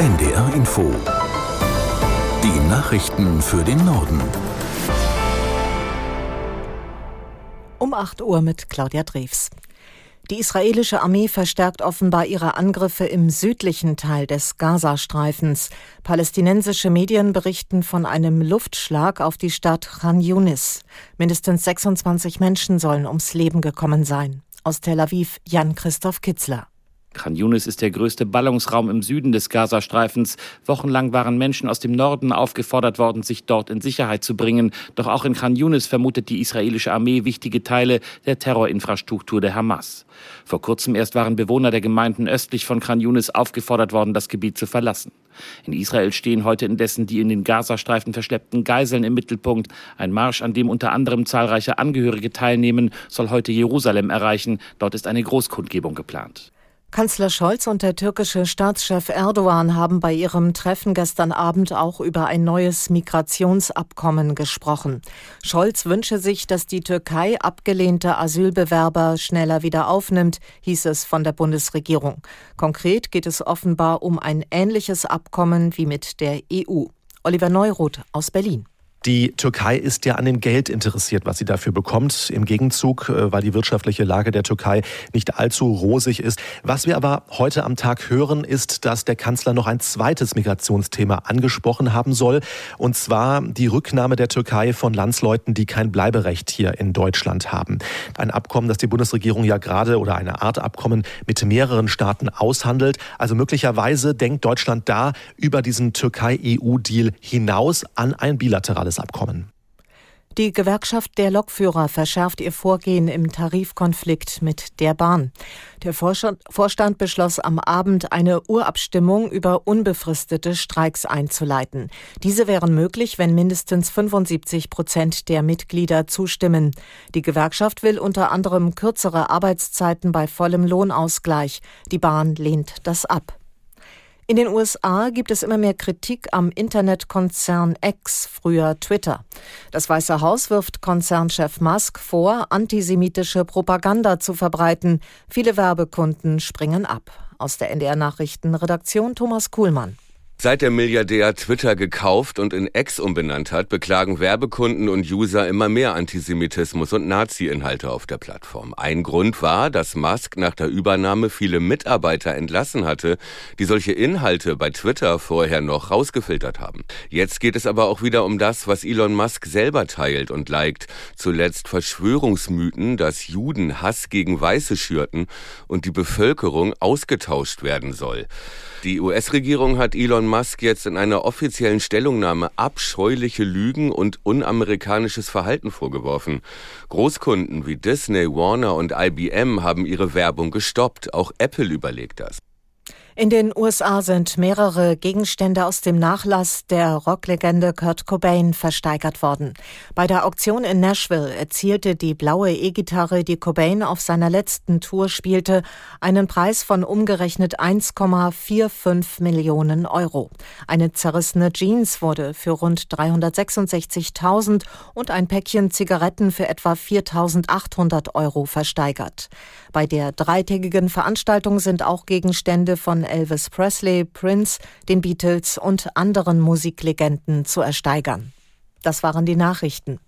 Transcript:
NDR Info. Die Nachrichten für den Norden. Um 8 Uhr mit Claudia Drews. Die israelische Armee verstärkt offenbar ihre Angriffe im südlichen Teil des Gazastreifens. Palästinensische Medien berichten von einem Luftschlag auf die Stadt Khan Yunis. Mindestens 26 Menschen sollen ums Leben gekommen sein. Aus Tel Aviv Jan-Christoph Kitzler. Khan Yunis ist der größte Ballungsraum im Süden des Gazastreifens. Wochenlang waren Menschen aus dem Norden aufgefordert worden, sich dort in Sicherheit zu bringen. Doch auch in Khan Yunis vermutet die israelische Armee wichtige Teile der Terrorinfrastruktur der Hamas. Vor kurzem erst waren Bewohner der Gemeinden östlich von Khan Yunis aufgefordert worden, das Gebiet zu verlassen. In Israel stehen heute indessen die in den Gazastreifen verschleppten Geiseln im Mittelpunkt. Ein Marsch, an dem unter anderem zahlreiche Angehörige teilnehmen, soll heute Jerusalem erreichen. Dort ist eine Großkundgebung geplant. Kanzler Scholz und der türkische Staatschef Erdogan haben bei ihrem Treffen gestern Abend auch über ein neues Migrationsabkommen gesprochen. Scholz wünsche sich, dass die Türkei abgelehnte Asylbewerber schneller wieder aufnimmt, hieß es von der Bundesregierung. Konkret geht es offenbar um ein ähnliches Abkommen wie mit der EU. Oliver Neuroth aus Berlin. Die Türkei ist ja an dem Geld interessiert, was sie dafür bekommt. Im Gegenzug, äh, weil die wirtschaftliche Lage der Türkei nicht allzu rosig ist. Was wir aber heute am Tag hören, ist, dass der Kanzler noch ein zweites Migrationsthema angesprochen haben soll. Und zwar die Rücknahme der Türkei von Landsleuten, die kein Bleiberecht hier in Deutschland haben. Ein Abkommen, das die Bundesregierung ja gerade oder eine Art Abkommen mit mehreren Staaten aushandelt. Also möglicherweise denkt Deutschland da über diesen Türkei-EU-Deal hinaus an ein bilaterales Abkommen. Die Gewerkschaft der Lokführer verschärft ihr Vorgehen im Tarifkonflikt mit der Bahn. Der Vorstand beschloss am Abend eine Urabstimmung über unbefristete Streiks einzuleiten. Diese wären möglich, wenn mindestens 75 Prozent der Mitglieder zustimmen. Die Gewerkschaft will unter anderem kürzere Arbeitszeiten bei vollem Lohnausgleich. Die Bahn lehnt das ab. In den USA gibt es immer mehr Kritik am Internetkonzern X, früher Twitter. Das Weiße Haus wirft Konzernchef Musk vor, antisemitische Propaganda zu verbreiten. Viele Werbekunden springen ab. Aus der NDR Nachrichtenredaktion Thomas Kuhlmann. Seit der Milliardär Twitter gekauft und in X umbenannt hat, beklagen Werbekunden und User immer mehr Antisemitismus und Nazi-Inhalte auf der Plattform. Ein Grund war, dass Musk nach der Übernahme viele Mitarbeiter entlassen hatte, die solche Inhalte bei Twitter vorher noch rausgefiltert haben. Jetzt geht es aber auch wieder um das, was Elon Musk selber teilt und liked. Zuletzt Verschwörungsmythen, dass Juden Hass gegen Weiße schürten und die Bevölkerung ausgetauscht werden soll. Die US-Regierung hat Elon Musk jetzt in einer offiziellen Stellungnahme abscheuliche Lügen und unamerikanisches Verhalten vorgeworfen. Großkunden wie Disney, Warner und IBM haben ihre Werbung gestoppt. Auch Apple überlegt das. In den USA sind mehrere Gegenstände aus dem Nachlass der Rocklegende Kurt Cobain versteigert worden. Bei der Auktion in Nashville erzielte die blaue E-Gitarre, die Cobain auf seiner letzten Tour spielte, einen Preis von umgerechnet 1,45 Millionen Euro. Eine zerrissene Jeans wurde für rund 366.000 und ein Päckchen Zigaretten für etwa 4.800 Euro versteigert. Bei der dreitägigen Veranstaltung sind auch Gegenstände von Elvis Presley, Prince, den Beatles und anderen Musiklegenden zu ersteigern. Das waren die Nachrichten.